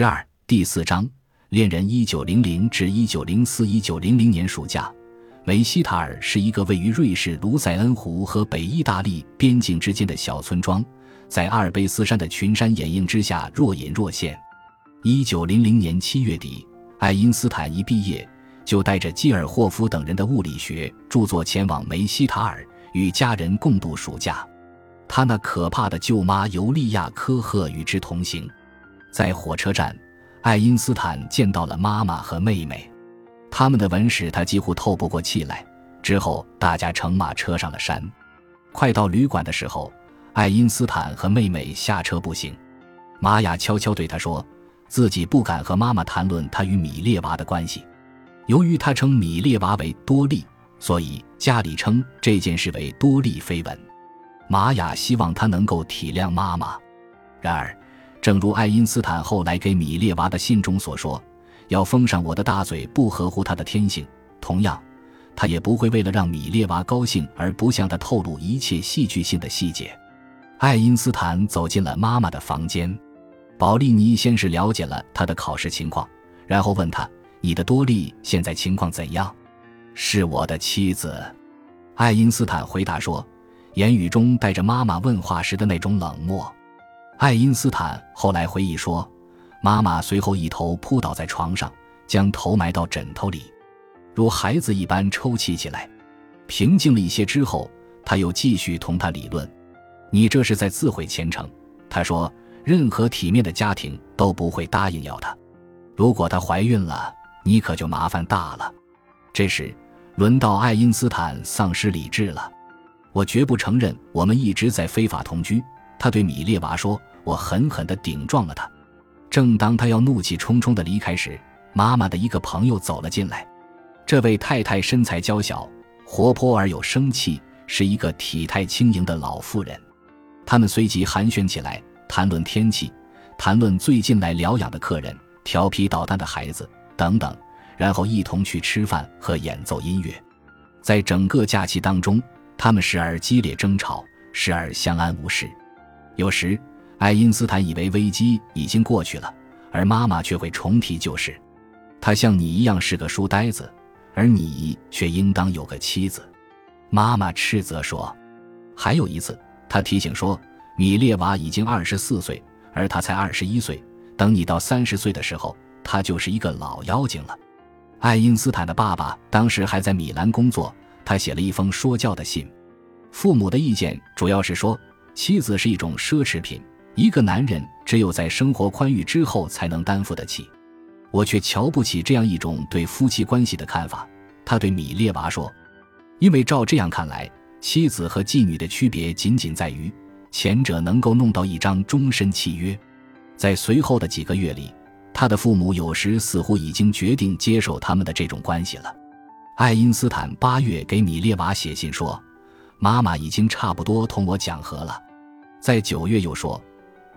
十二第四章恋人一九零零至一九零四一九零零年暑假，梅西塔尔是一个位于瑞士卢塞恩湖和北意大利边境之间的小村庄，在阿尔卑斯山的群山掩映之下若隐若现。一九零零年七月底，爱因斯坦一毕业就带着基尔霍夫等人的物理学著作前往梅西塔尔，与家人共度暑假。他那可怕的舅妈尤利亚科赫与之同行。在火车站，爱因斯坦见到了妈妈和妹妹，他们的吻使他几乎透不过气来。之后，大家乘马车上了山。快到旅馆的时候，爱因斯坦和妹妹下车步行。玛雅悄悄对他说，自己不敢和妈妈谈论他与米列娃的关系，由于他称米列娃为多利，所以家里称这件事为多利绯闻。玛雅希望他能够体谅妈妈，然而。正如爱因斯坦后来给米列娃的信中所说：“要封上我的大嘴不合乎他的天性。”同样，他也不会为了让米列娃高兴而不向他透露一切戏剧性的细节。爱因斯坦走进了妈妈的房间，保利尼先是了解了他的考试情况，然后问他：“你的多利现在情况怎样？”“是我的妻子。”爱因斯坦回答说，言语中带着妈妈问话时的那种冷漠。爱因斯坦后来回忆说：“妈妈随后一头扑倒在床上，将头埋到枕头里，如孩子一般抽泣起来。平静了一些之后，他又继续同他理论：‘你这是在自毁前程。’他说：‘任何体面的家庭都不会答应要她。如果她怀孕了，你可就麻烦大了。’这时，轮到爱因斯坦丧失理智了。我绝不承认我们一直在非法同居。”他对米列娃说。我狠狠地顶撞了他。正当他要怒气冲冲地离开时，妈妈的一个朋友走了进来。这位太太身材娇小、活泼而有生气，是一个体态轻盈的老妇人。他们随即寒暄起来，谈论天气，谈论最近来疗养的客人、调皮捣蛋的孩子等等，然后一同去吃饭和演奏音乐。在整个假期当中，他们时而激烈争吵，时而相安无事，有时。爱因斯坦以为危机已经过去了，而妈妈却会重提旧事。他像你一样是个书呆子，而你却应当有个妻子。妈妈斥责说。还有一次，他提醒说，米列娃已经二十四岁，而他才二十一岁。等你到三十岁的时候，他就是一个老妖精了。爱因斯坦的爸爸当时还在米兰工作，他写了一封说教的信。父母的意见主要是说，妻子是一种奢侈品。一个男人只有在生活宽裕之后才能担负得起，我却瞧不起这样一种对夫妻关系的看法。他对米列娃说：“因为照这样看来，妻子和妓女的区别仅仅在于，前者能够弄到一张终身契约。”在随后的几个月里，他的父母有时似乎已经决定接受他们的这种关系了。爱因斯坦八月给米列娃写信说：“妈妈已经差不多同我讲和了。”在九月又说。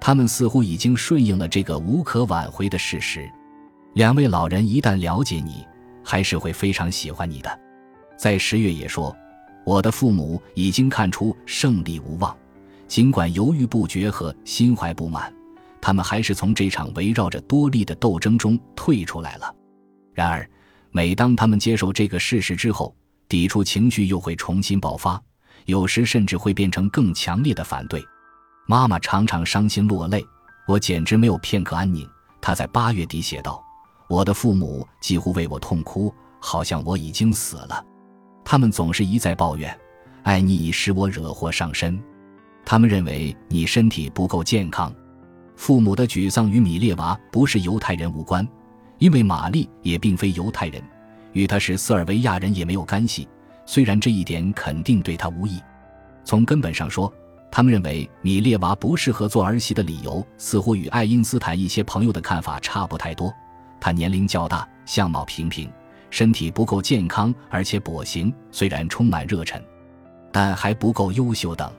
他们似乎已经顺应了这个无可挽回的事实。两位老人一旦了解你，还是会非常喜欢你的。在十月也说，我的父母已经看出胜利无望，尽管犹豫不决和心怀不满，他们还是从这场围绕着多利的斗争中退出来了。然而，每当他们接受这个事实之后，抵触情绪又会重新爆发，有时甚至会变成更强烈的反对。妈妈常常伤心落泪，我简直没有片刻安宁。她在八月底写道：“我的父母几乎为我痛哭，好像我已经死了。他们总是一再抱怨，爱你已使我惹祸上身。他们认为你身体不够健康。父母的沮丧与米列娃不是犹太人无关，因为玛丽也并非犹太人，与他是塞尔维亚人也没有干系。虽然这一点肯定对他无益，从根本上说。”他们认为米列娃不适合做儿媳的理由，似乎与爱因斯坦一些朋友的看法差不太多。她年龄较大，相貌平平，身体不够健康，而且跛行。虽然充满热忱，但还不够优秀等。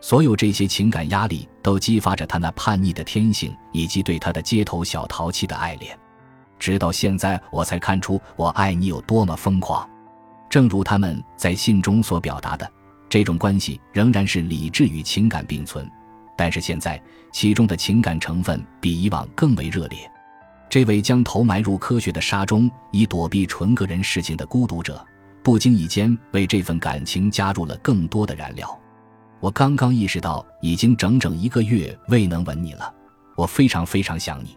所有这些情感压力都激发着他那叛逆的天性，以及对他的街头小淘气的爱恋。直到现在，我才看出我爱你有多么疯狂。正如他们在信中所表达的。这种关系仍然是理智与情感并存，但是现在其中的情感成分比以往更为热烈。这位将头埋入科学的沙中，以躲避纯个人事情的孤独者，不经意间为这份感情加入了更多的燃料。我刚刚意识到，已经整整一个月未能吻你了，我非常非常想你。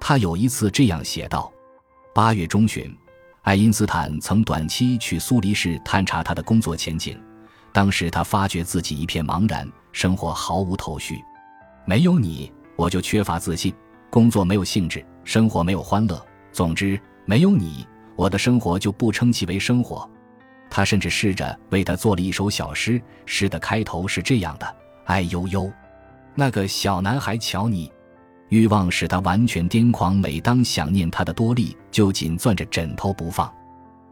他有一次这样写道：八月中旬，爱因斯坦曾短期去苏黎世探查他的工作前景，当时他发觉自己一片茫然，生活毫无头绪。没有你，我就缺乏自信。工作没有兴致，生活没有欢乐。总之，没有你，我的生活就不称其为生活。他甚至试着为他做了一首小诗，诗的开头是这样的：哎呦呦，那个小男孩瞧你，欲望使他完全癫狂。每当想念他的多莉，就紧攥着枕头不放。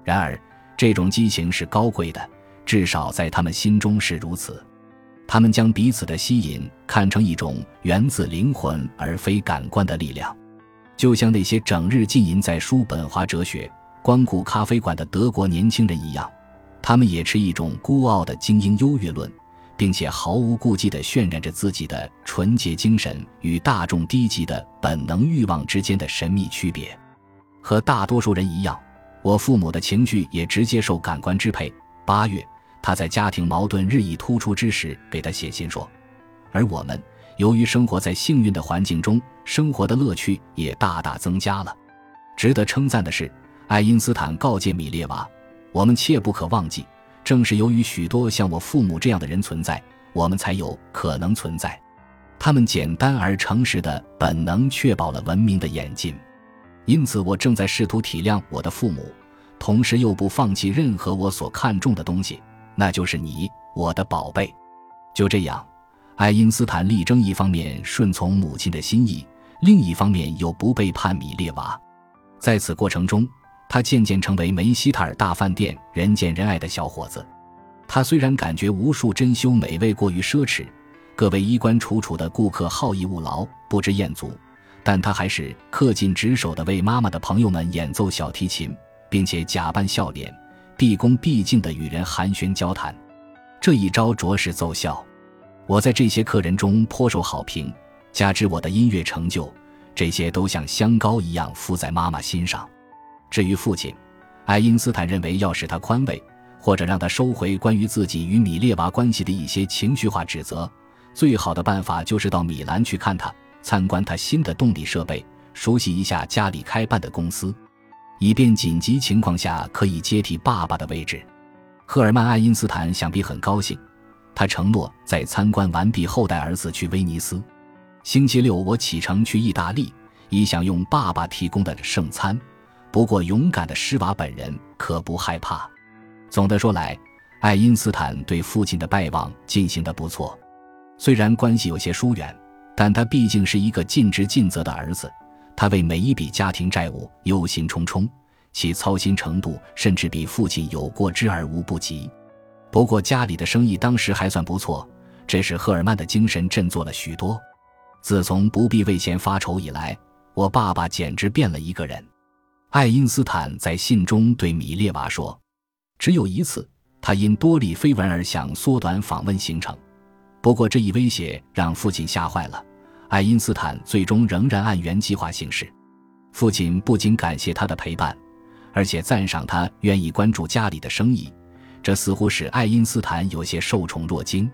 然而，这种激情是高贵的，至少在他们心中是如此。他们将彼此的吸引看成一种源自灵魂而非感官的力量，就像那些整日浸淫在叔本华哲学、光顾咖啡馆的德国年轻人一样，他们也持一种孤傲的精英优越论，并且毫无顾忌地渲染着自己的纯洁精神与大众低级的本能欲望之间的神秘区别。和大多数人一样，我父母的情绪也直接受感官支配。八月。他在家庭矛盾日益突出之时给他写信说，而我们由于生活在幸运的环境中，生活的乐趣也大大增加了。值得称赞的是，爱因斯坦告诫米列娃：“我们切不可忘记，正是由于许多像我父母这样的人存在，我们才有可能存在。他们简单而诚实的本能确保了文明的演进。因此，我正在试图体谅我的父母，同时又不放弃任何我所看重的东西。”那就是你，我的宝贝。就这样，爱因斯坦力争一方面顺从母亲的心意，另一方面又不背叛米列娃。在此过程中，他渐渐成为梅希塔尔大饭店人见人爱的小伙子。他虽然感觉无数珍馐美味过于奢侈，各位衣冠楚楚的顾客好逸恶劳，不知厌足，但他还是恪尽职守的为妈妈的朋友们演奏小提琴，并且假扮笑脸。毕恭毕敬地与人寒暄交谈，这一招着实奏效。我在这些客人中颇受好评，加之我的音乐成就，这些都像香膏一样敷在妈妈心上。至于父亲，爱因斯坦认为要使他宽慰，或者让他收回关于自己与米列娃关系的一些情绪化指责，最好的办法就是到米兰去看他，参观他新的动力设备，熟悉一下家里开办的公司。以便紧急情况下可以接替爸爸的位置，赫尔曼·爱因斯坦想必很高兴。他承诺在参观完毕后带儿子去威尼斯。星期六我启程去意大利，以享用爸爸提供的圣餐。不过，勇敢的施瓦本人可不害怕。总的说来，爱因斯坦对父亲的拜望进行得不错。虽然关系有些疏远，但他毕竟是一个尽职尽责的儿子。他为每一笔家庭债务忧心忡忡，其操心程度甚至比父亲有过之而无不及。不过家里的生意当时还算不错，这使赫尔曼的精神振作了许多。自从不必为钱发愁以来，我爸爸简直变了一个人。爱因斯坦在信中对米列娃说：“只有一次，他因多里绯闻而想缩短访问行程，不过这一威胁让父亲吓坏了。”爱因斯坦最终仍然按原计划行事。父亲不仅感谢他的陪伴，而且赞赏他愿意关注家里的生意，这似乎使爱因斯坦有些受宠若惊。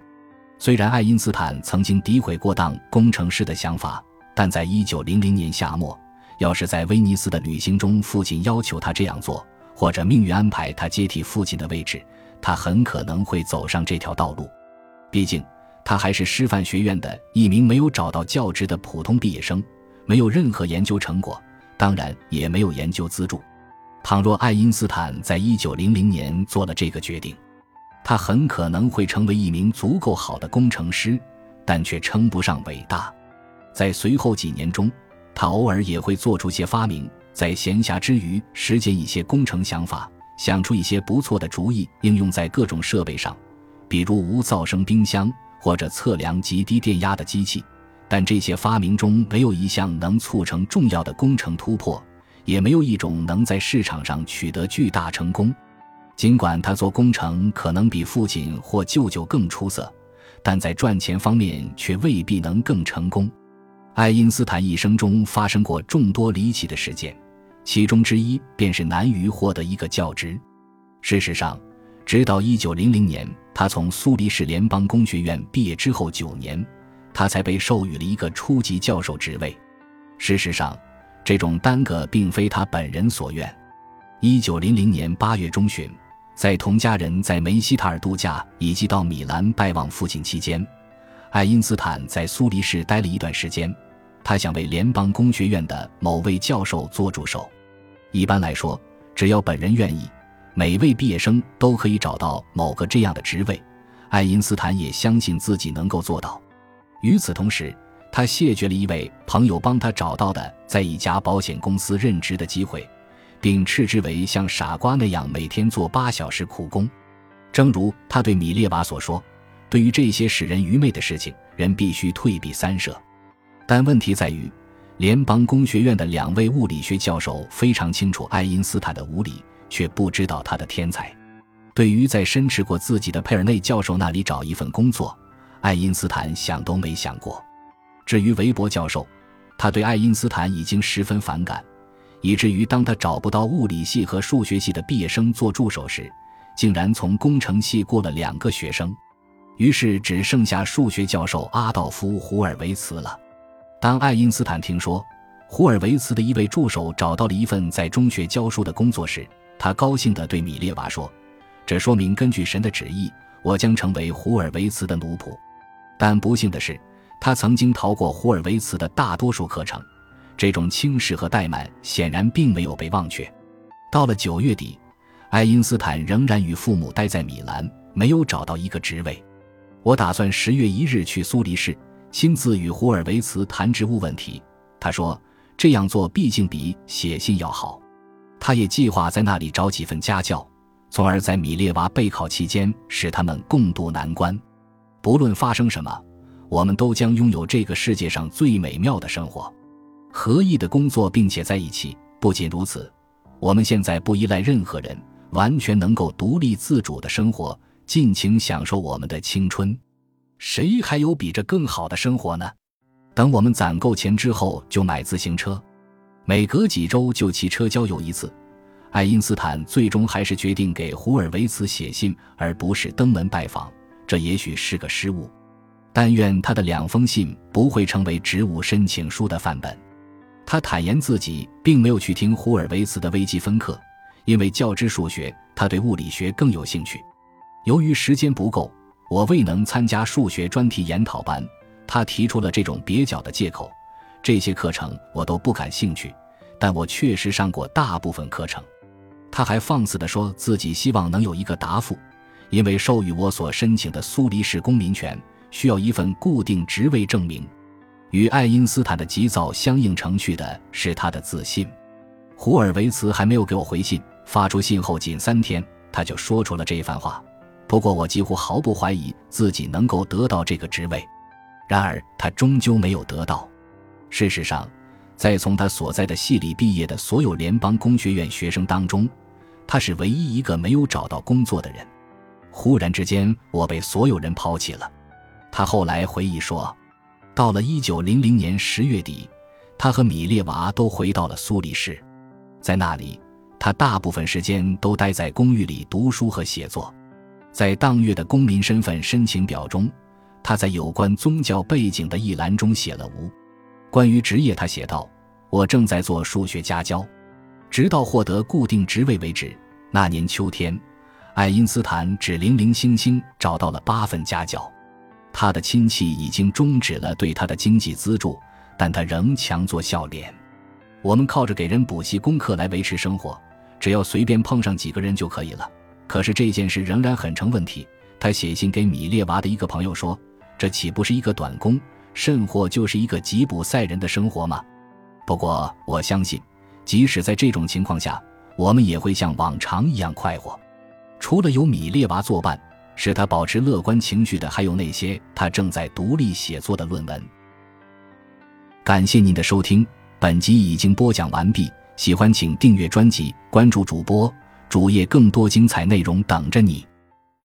虽然爱因斯坦曾经诋毁过当工程师的想法，但在一九零零年夏末，要是在威尼斯的旅行中，父亲要求他这样做，或者命运安排他接替父亲的位置，他很可能会走上这条道路。毕竟。他还是师范学院的一名没有找到教职的普通毕业生，没有任何研究成果，当然也没有研究资助。倘若爱因斯坦在一九零零年做了这个决定，他很可能会成为一名足够好的工程师，但却称不上伟大。在随后几年中，他偶尔也会做出些发明，在闲暇之余实践一些工程想法，想出一些不错的主意，应用在各种设备上，比如无噪声冰箱。或者测量极低电压的机器，但这些发明中没有一项能促成重要的工程突破，也没有一种能在市场上取得巨大成功。尽管他做工程可能比父亲或舅舅更出色，但在赚钱方面却未必能更成功。爱因斯坦一生中发生过众多离奇的事件，其中之一便是难于获得一个教职。事实上，直到1900年，他从苏黎世联邦工学院毕业之后九年，他才被授予了一个初级教授职位。事实上，这种耽搁并非他本人所愿。1900年8月中旬，在同家人在梅西塔尔度假以及到米兰拜望父亲期间，爱因斯坦在苏黎世待了一段时间。他想为联邦工学院的某位教授做助手。一般来说，只要本人愿意，每位毕业生都可以找到某个这样的职位。爱因斯坦也相信自己能够做到。与此同时，他谢绝了一位朋友帮他找到的在一家保险公司任职的机会，并斥之为像傻瓜那样每天做八小时苦工。正如他对米列娃所说：“对于这些使人愚昧的事情，人必须退避三舍。”但问题在于，联邦工学院的两位物理学教授非常清楚爱因斯坦的无理，却不知道他的天才。对于在申斥过自己的佩尔内教授那里找一份工作，爱因斯坦想都没想过。至于韦伯教授，他对爱因斯坦已经十分反感，以至于当他找不到物理系和数学系的毕业生做助手时，竟然从工程系过了两个学生，于是只剩下数学教授阿道夫·胡尔维茨了。当爱因斯坦听说胡尔维茨的一位助手找到了一份在中学教书的工作时，他高兴地对米列娃说：“这说明根据神的旨意，我将成为胡尔维茨的奴仆。”但不幸的是，他曾经逃过胡尔维茨的大多数课程。这种轻视和怠慢显然并没有被忘却。到了九月底，爱因斯坦仍然与父母待在米兰，没有找到一个职位。我打算十月一日去苏黎世。亲自与胡尔维茨谈职务问题，他说这样做毕竟比写信要好。他也计划在那里找几份家教，从而在米列娃备考期间使他们共度难关。不论发生什么，我们都将拥有这个世界上最美妙的生活，合意的工作，并且在一起。不仅如此，我们现在不依赖任何人，完全能够独立自主的生活，尽情享受我们的青春。谁还有比这更好的生活呢？等我们攒够钱之后，就买自行车，每隔几周就骑车郊游一次。爱因斯坦最终还是决定给胡尔维茨写信，而不是登门拜访。这也许是个失误。但愿他的两封信不会成为职务申请书的范本。他坦言自己并没有去听胡尔维茨的微积分课，因为较之数学，他对物理学更有兴趣。由于时间不够。我未能参加数学专题研讨班，他提出了这种蹩脚的借口。这些课程我都不感兴趣，但我确实上过大部分课程。他还放肆地说自己希望能有一个答复，因为授予我所申请的苏黎世公民权需要一份固定职位证明。与爱因斯坦的急躁相映成趣的是他的自信。胡尔维茨还没有给我回信，发出信后仅三天，他就说出了这一番话。不过，我几乎毫不怀疑自己能够得到这个职位。然而，他终究没有得到。事实上，在从他所在的系里毕业的所有联邦工学院学生当中，他是唯一一个没有找到工作的人。忽然之间，我被所有人抛弃了。他后来回忆说，到了1900年10月底，他和米列娃都回到了苏黎世，在那里，他大部分时间都待在公寓里读书和写作。在当月的公民身份申请表中，他在有关宗教背景的一栏中写了无。关于职业，他写道：“我正在做数学家教，直到获得固定职位为止。”那年秋天，爱因斯坦只零零星星找到了八份家教。他的亲戚已经终止了对他的经济资助，但他仍强作笑脸。我们靠着给人补习功课来维持生活，只要随便碰上几个人就可以了。可是这件事仍然很成问题。他写信给米列娃的一个朋友说：“这岂不是一个短工，甚或就是一个吉普赛人的生活吗？”不过我相信，即使在这种情况下，我们也会像往常一样快活。除了有米列娃作伴，使他保持乐观情绪的，还有那些他正在独立写作的论文。感谢您的收听，本集已经播讲完毕。喜欢请订阅专辑，关注主播。主页更多精彩内容等着你。